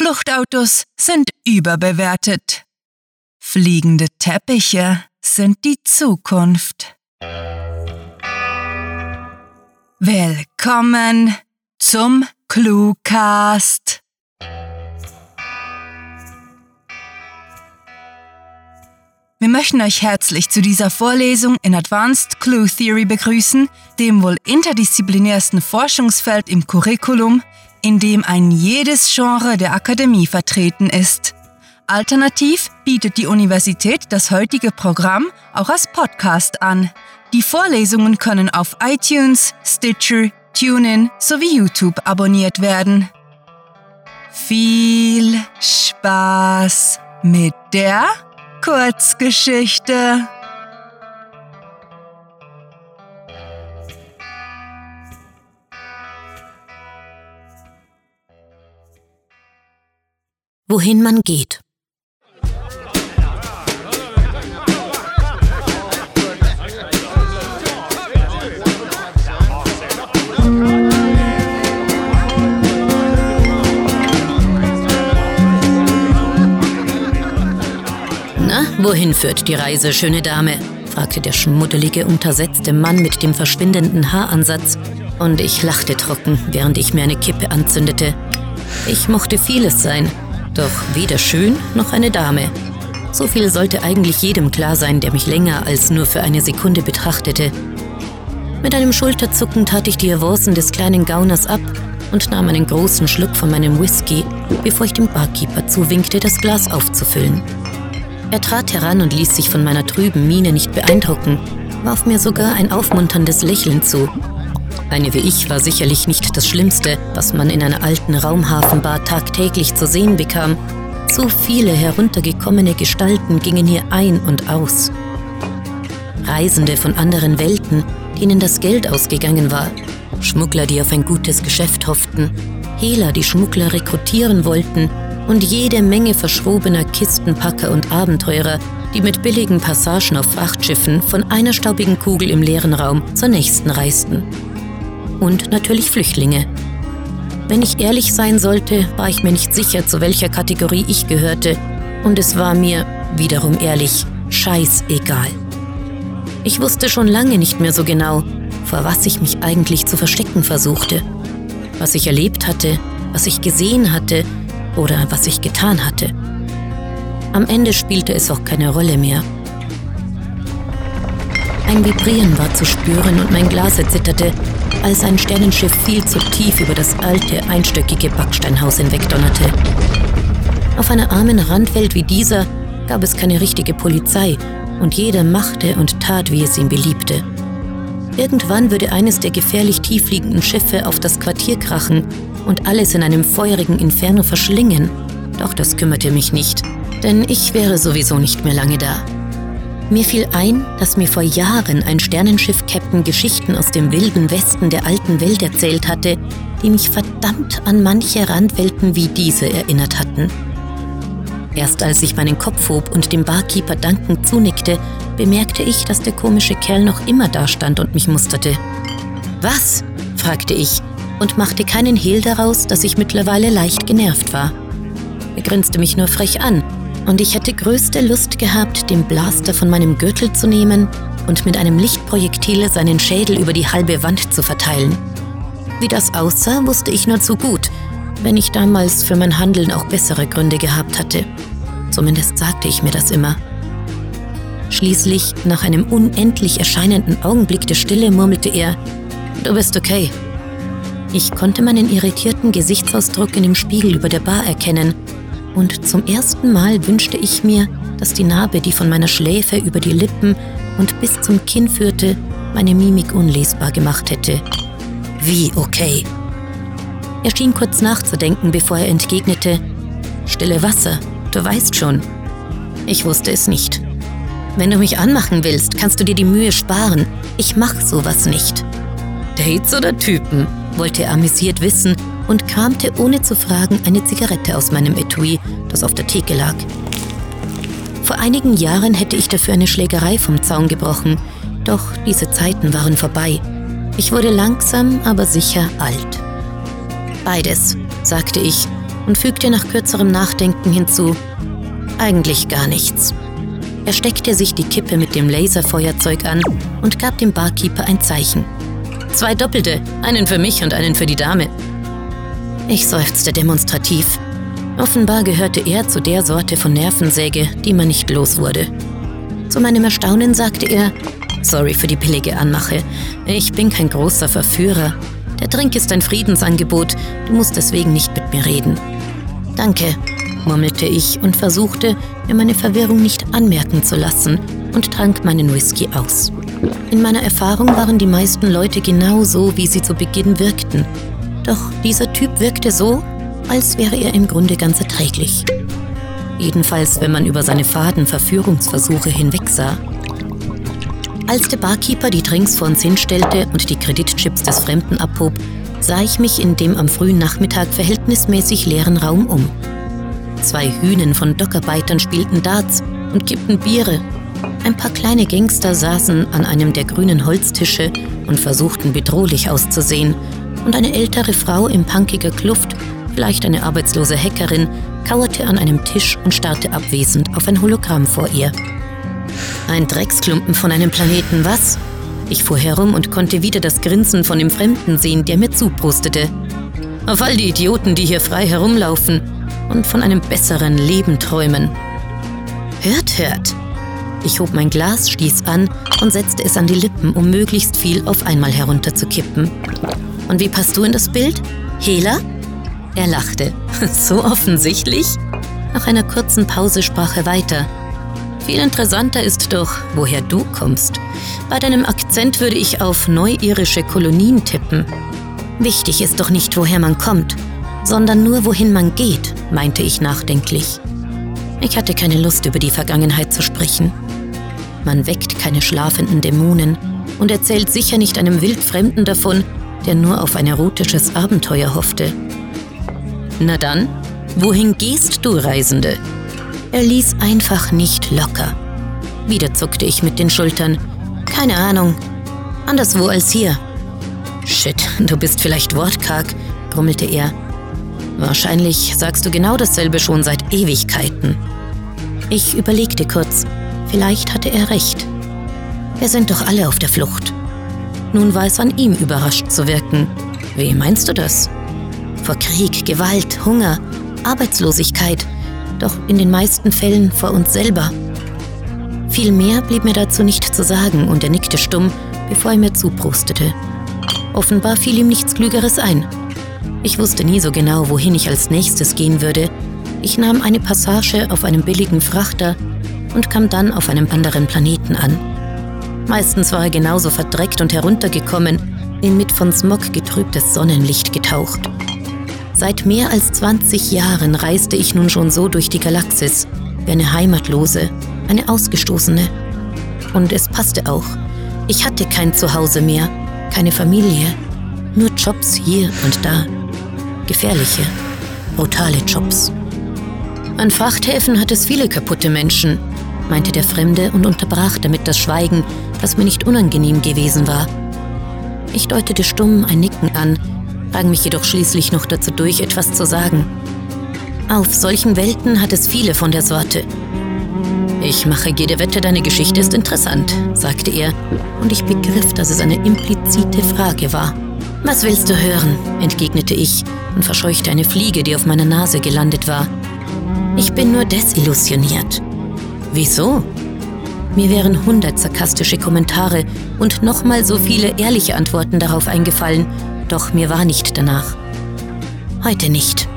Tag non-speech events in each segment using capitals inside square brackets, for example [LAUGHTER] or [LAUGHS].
Fluchtautos sind überbewertet. Fliegende Teppiche sind die Zukunft. Willkommen zum Cluecast. Wir möchten euch herzlich zu dieser Vorlesung in Advanced Clue Theory begrüßen, dem wohl interdisziplinärsten Forschungsfeld im Curriculum, in dem ein jedes Genre der Akademie vertreten ist. Alternativ bietet die Universität das heutige Programm auch als Podcast an. Die Vorlesungen können auf iTunes, Stitcher, TuneIn sowie YouTube abonniert werden. Viel Spaß mit der Kurzgeschichte. Wohin man geht. Wohin führt die Reise, schöne Dame? fragte der schmuddelige, untersetzte Mann mit dem verschwindenden Haaransatz, und ich lachte trocken, während ich mir eine Kippe anzündete. Ich mochte vieles sein, doch weder schön noch eine Dame. So viel sollte eigentlich jedem klar sein, der mich länger als nur für eine Sekunde betrachtete. Mit einem Schulterzucken tat ich die Avancen des kleinen Gauners ab und nahm einen großen Schluck von meinem Whisky, bevor ich dem Barkeeper zuwinkte, das Glas aufzufüllen. Er trat heran und ließ sich von meiner trüben Miene nicht beeindrucken, warf mir sogar ein aufmunterndes Lächeln zu. Eine wie ich war sicherlich nicht das Schlimmste, was man in einer alten Raumhafenbar tagtäglich zu sehen bekam. Zu viele heruntergekommene Gestalten gingen hier ein und aus. Reisende von anderen Welten, denen das Geld ausgegangen war. Schmuggler, die auf ein gutes Geschäft hofften. Hehler, die Schmuggler rekrutieren wollten und jede Menge verschrobener Kistenpacker und Abenteurer, die mit billigen Passagen auf Frachtschiffen von einer staubigen Kugel im leeren Raum zur nächsten reisten. Und natürlich Flüchtlinge. Wenn ich ehrlich sein sollte, war ich mir nicht sicher, zu welcher Kategorie ich gehörte, und es war mir, wiederum ehrlich, scheißegal. Ich wusste schon lange nicht mehr so genau, vor was ich mich eigentlich zu verstecken versuchte. Was ich erlebt hatte, was ich gesehen hatte oder was ich getan hatte. Am Ende spielte es auch keine Rolle mehr. Ein Vibrieren war zu spüren und mein Glas erzitterte, als ein Sternenschiff viel zu tief über das alte, einstöckige Backsteinhaus hinwegdonnerte. Auf einer armen Randwelt wie dieser gab es keine richtige Polizei und jeder machte und tat, wie es ihm beliebte. Irgendwann würde eines der gefährlich tiefliegenden Schiffe auf das Quartier krachen und alles in einem feurigen Inferno verschlingen. Doch das kümmerte mich nicht, denn ich wäre sowieso nicht mehr lange da. Mir fiel ein, dass mir vor Jahren ein Sternenschiff-Captain Geschichten aus dem wilden Westen der alten Welt erzählt hatte, die mich verdammt an manche Randwelten wie diese erinnert hatten. Erst als ich meinen Kopf hob und dem Barkeeper dankend zunickte, bemerkte ich, dass der komische Kerl noch immer dastand und mich musterte. Was? fragte ich und machte keinen Hehl daraus, dass ich mittlerweile leicht genervt war. Er grinste mich nur frech an und ich hätte größte Lust gehabt, den Blaster von meinem Gürtel zu nehmen und mit einem Lichtprojektil seinen Schädel über die halbe Wand zu verteilen. Wie das aussah, wusste ich nur zu gut, wenn ich damals für mein Handeln auch bessere Gründe gehabt hatte. Zumindest sagte ich mir das immer. Schließlich, nach einem unendlich erscheinenden Augenblick der Stille, murmelte er, Du bist okay. Ich konnte meinen irritierten Gesichtsausdruck in dem Spiegel über der Bar erkennen, und zum ersten Mal wünschte ich mir, dass die Narbe, die von meiner Schläfe über die Lippen und bis zum Kinn führte, meine Mimik unlesbar gemacht hätte. Wie okay? Er schien kurz nachzudenken, bevor er entgegnete, Stille Wasser, du weißt schon. Ich wusste es nicht. Wenn du mich anmachen willst, kannst du dir die Mühe sparen. Ich mach sowas nicht. Dates oder Typen? Wollte er amüsiert wissen und kramte ohne zu fragen eine Zigarette aus meinem Etui, das auf der Theke lag. Vor einigen Jahren hätte ich dafür eine Schlägerei vom Zaun gebrochen, doch diese Zeiten waren vorbei. Ich wurde langsam, aber sicher alt. Beides, sagte ich und fügte nach kürzerem Nachdenken hinzu, eigentlich gar nichts. Er steckte sich die Kippe mit dem Laserfeuerzeug an und gab dem Barkeeper ein Zeichen. Zwei Doppelte, einen für mich und einen für die Dame. Ich seufzte demonstrativ. Offenbar gehörte er zu der Sorte von Nervensäge, die man nicht los wurde. Zu meinem Erstaunen sagte er, Sorry für die billige Anmache. Ich bin kein großer Verführer. Der Drink ist ein Friedensangebot. Du musst deswegen nicht mit mir reden. Danke, murmelte ich und versuchte, mir meine Verwirrung nicht anmerken zu lassen und trank meinen Whisky aus. In meiner Erfahrung waren die meisten Leute genau so, wie sie zu Beginn wirkten. Doch dieser Typ wirkte so, als wäre er im Grunde ganz erträglich. Jedenfalls, wenn man über seine faden Verführungsversuche hinwegsah. Als der Barkeeper die Drinks vor uns hinstellte und die Kreditchips des Fremden abhob, sah ich mich in dem am frühen Nachmittag verhältnismäßig leeren Raum um. Zwei Hühnen von Dockarbeitern spielten Darts und kippten Biere. Ein paar kleine Gangster saßen an einem der grünen Holztische und versuchten bedrohlich auszusehen. Und eine ältere Frau in punkiger Kluft, vielleicht eine arbeitslose Hackerin, kauerte an einem Tisch und starrte abwesend auf ein Hologramm vor ihr. Ein Drecksklumpen von einem Planeten, was? Ich fuhr herum und konnte wieder das Grinsen von dem Fremden sehen, der mir zuprustete. Auf all die Idioten, die hier frei herumlaufen und von einem besseren Leben träumen. Hört, hört. Ich hob mein Glas, stieß an und setzte es an die Lippen, um möglichst viel auf einmal herunterzukippen. Und wie passt du in das Bild? Hela? Er lachte. [LAUGHS] So offensichtlich? Nach einer kurzen Pause sprach er weiter. Viel interessanter ist doch, woher du kommst. Bei deinem Akzent würde ich auf neuirische Kolonien tippen. Wichtig ist doch nicht, woher man kommt, sondern nur, wohin man geht, meinte ich nachdenklich. Ich hatte keine Lust, über die Vergangenheit zu sprechen. Man weckt keine schlafenden Dämonen und erzählt sicher nicht einem Wildfremden davon, der nur auf ein erotisches Abenteuer hoffte. Na dann, wohin gehst du, Reisende? Er ließ einfach nicht locker. Wieder zuckte ich mit den Schultern. Keine Ahnung. Anderswo als hier. Shit, du bist vielleicht wortkarg, grummelte er. Wahrscheinlich sagst du genau dasselbe schon seit Ewigkeiten. Ich überlegte kurz. Vielleicht hatte er recht. Wir sind doch alle auf der Flucht. Nun war es an ihm, überrascht zu wirken. Wie meinst du das? Vor Krieg, Gewalt, Hunger, Arbeitslosigkeit – doch in den meisten Fällen vor uns selber. Viel mehr blieb mir dazu nicht zu sagen und er nickte stumm, bevor er mir zuprustete. Offenbar fiel ihm nichts Klügeres ein. Ich wusste nie so genau, wohin ich als nächstes gehen würde. Ich nahm eine Passage auf einem billigen Frachter und kam dann auf einem anderen Planeten an. Meistens war er genauso verdreckt und heruntergekommen, in mit von Smog getrübtes Sonnenlicht getaucht. Seit mehr als 20 Jahren reiste ich nun schon so durch die Galaxis, wie eine Heimatlose, eine Ausgestoßene. Und es passte auch. Ich hatte kein Zuhause mehr, keine Familie, nur Jobs hier und da. Gefährliche, brutale Jobs. An Frachthäfen hat es viele kaputte Menschen, meinte der Fremde und unterbrach damit das Schweigen, das mir nicht unangenehm gewesen war. Ich deutete stumm ein Nicken an, rang mich jedoch schließlich noch dazu durch, etwas zu sagen. Auf solchen Welten hat es viele von der Sorte. Ich mache jede Wette, deine Geschichte ist interessant, sagte er, und ich begriff, dass es eine implizite Frage war. Was willst du hören? entgegnete ich und verscheuchte eine Fliege, die auf meiner Nase gelandet war. Ich bin nur desillusioniert. Wieso? Mir wären hundert sarkastische Kommentare und nochmal so viele ehrliche Antworten darauf eingefallen, doch mir war nicht danach. Heute nicht.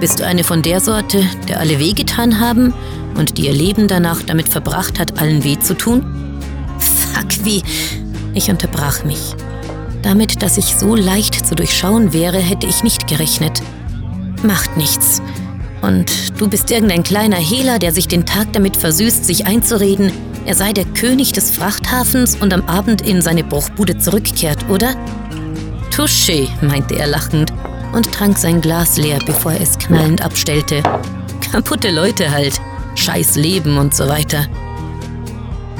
Bist du eine von der Sorte, der alle wehgetan haben und die ihr Leben danach damit verbracht hat, allen weh zu tun? Fuck, wie. Ich unterbrach mich. Damit, dass ich so leicht zu durchschauen wäre, hätte ich nicht gerechnet. Macht nichts. Und du bist irgendein kleiner Hehler, der sich den Tag damit versüßt, sich einzureden, er sei der König des Frachthafens und am Abend in seine Bruchbude zurückkehrt, oder? Touché, meinte er lachend und trank sein Glas leer, bevor er es knallend abstellte. Kaputte Leute halt, scheiß Leben und so weiter.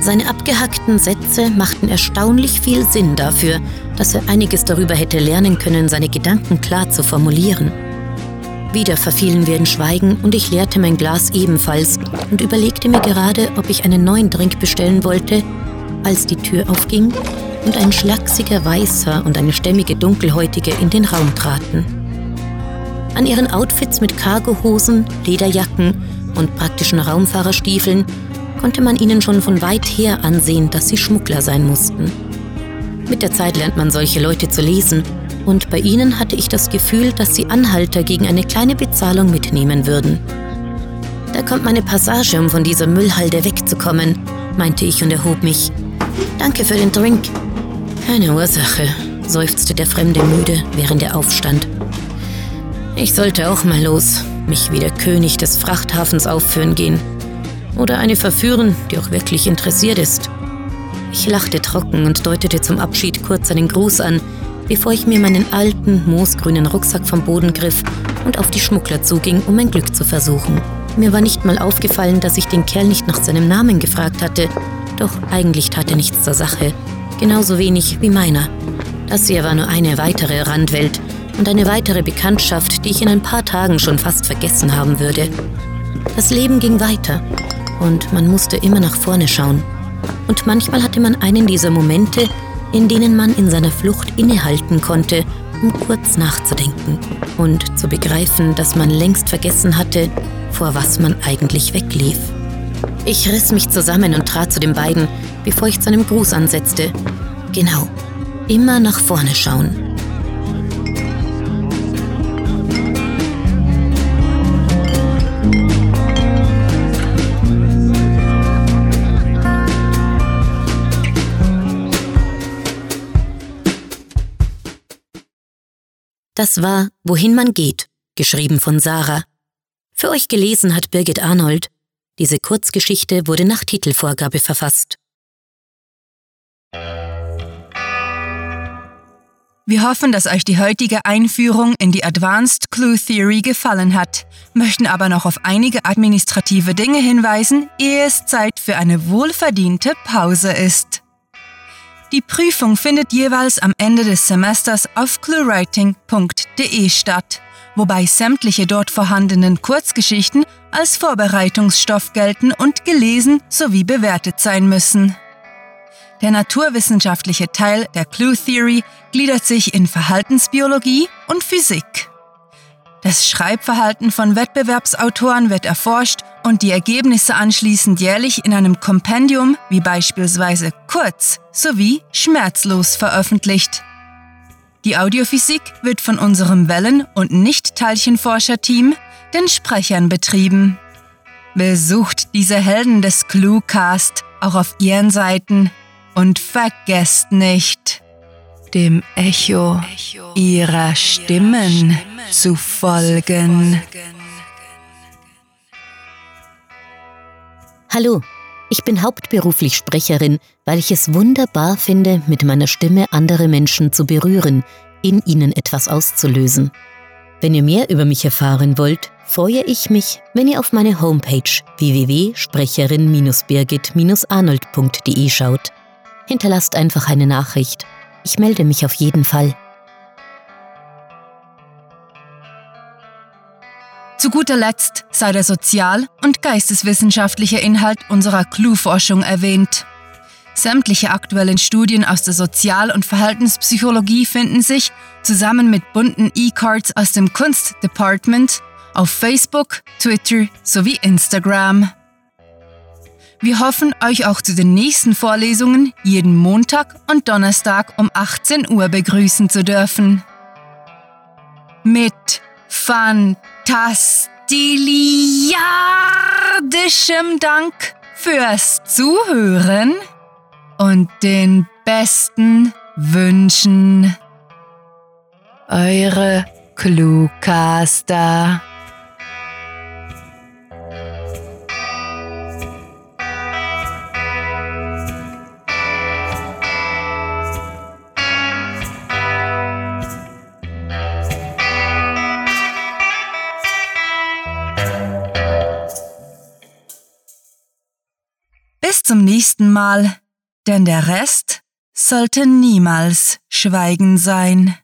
Seine abgehackten Sätze machten erstaunlich viel Sinn dafür, dass er einiges darüber hätte lernen können, seine Gedanken klar zu formulieren. Wieder verfielen wir in Schweigen und ich leerte mein Glas ebenfalls und überlegte mir gerade, ob ich einen neuen Drink bestellen wollte, als die Tür aufging und ein schlachsiger Weißer und eine stämmige Dunkelhäutige in den Raum traten. An ihren Outfits mit Cargohosen, Lederjacken und praktischen Raumfahrerstiefeln konnte man ihnen schon von weit her ansehen, dass sie Schmuggler sein mussten. Mit der Zeit lernt man solche Leute zu lesen und bei ihnen hatte ich das Gefühl, dass sie Anhalter gegen eine kleine Bezahlung mitnehmen würden. Da kommt meine Passage, um von dieser Müllhalde wegzukommen, meinte ich und erhob mich. Danke für den Drink. Keine Ursache, seufzte der Fremde müde, während er aufstand. Ich sollte auch mal los, mich wie der König des Frachthafens aufführen gehen. Oder eine verführen, die auch wirklich interessiert ist. Ich lachte trocken und deutete zum Abschied kurz einen Gruß an, bevor ich mir meinen alten, moosgrünen Rucksack vom Boden griff und auf die Schmuggler zuging, um mein Glück zu versuchen. Mir war nicht mal aufgefallen, dass ich den Kerl nicht nach seinem Namen gefragt hatte, doch eigentlich tat er nichts zur Sache. Genauso wenig wie meiner. Das hier war nur eine weitere Randwelt und eine weitere Bekanntschaft, die ich in ein paar Tagen schon fast vergessen haben würde. Das Leben ging weiter und man musste immer nach vorne schauen. Und manchmal hatte man einen dieser Momente, in denen man in seiner Flucht innehalten konnte, um kurz nachzudenken und zu begreifen, dass man längst vergessen hatte, vor was man eigentlich weglief. Ich riss mich zusammen und trat zu den beiden, bevor ich zu einem Gruß ansetzte. Genau, immer nach vorne schauen. Das war Wohin man geht, geschrieben von Sarah. Für euch gelesen hat Birgit Arnold. Diese Kurzgeschichte wurde nach Titelvorgabe verfasst. Wir hoffen, dass euch die heutige Einführung in die Advanced Clue Theory gefallen hat, möchten aber noch auf einige administrative Dinge hinweisen, ehe es Zeit für eine wohlverdiente Pause ist. Die Prüfung findet jeweils am Ende des Semesters auf cluewriting.de statt, wobei sämtliche dort vorhandenen Kurzgeschichten als Vorbereitungsstoff gelten und gelesen sowie bewertet sein müssen. Der naturwissenschaftliche Teil der Clue Theory gliedert sich in Verhaltensbiologie und Physik. Das Schreibverhalten von Wettbewerbsautoren wird erforscht und die Ergebnisse anschließend jährlich in einem Kompendium wie beispielsweise Kurz sowie Schmerzlos veröffentlicht. Die Audiophysik wird von unserem Wellen- und Nicht-Teilchenforscher-Team, den Sprechern, betrieben. Besucht diese Helden des Cluecast auch auf ihren Seiten und vergesst nicht, dem Echo ihrer Stimmen zu folgen. Hallo, ich bin hauptberuflich Sprecherin, weil ich es wunderbar finde, mit meiner Stimme andere Menschen zu berühren, in ihnen etwas auszulösen. Wenn ihr mehr über mich erfahren wollt, freue ich mich, wenn ihr auf meine Homepage www.sprecherin-birgit-arnold.de schaut. Hinterlasst einfach eine Nachricht ich melde mich auf jeden Fall. Zu guter Letzt sei der sozial- und geisteswissenschaftliche Inhalt unserer Clue-Forschung erwähnt. Sämtliche aktuellen Studien aus der Sozial- und Verhaltenspsychologie finden sich, zusammen mit bunten E-Cards aus dem Kunstdepartment, auf Facebook, Twitter sowie Instagram. Wir hoffen, euch auch zu den nächsten Vorlesungen jeden Montag und Donnerstag um 18 Uhr begrüßen zu dürfen. Mit fantastiliardischem Dank fürs Zuhören und den besten Wünschen. Eure Cluecaster. Mal, denn der Rest sollte niemals Schweigen sein.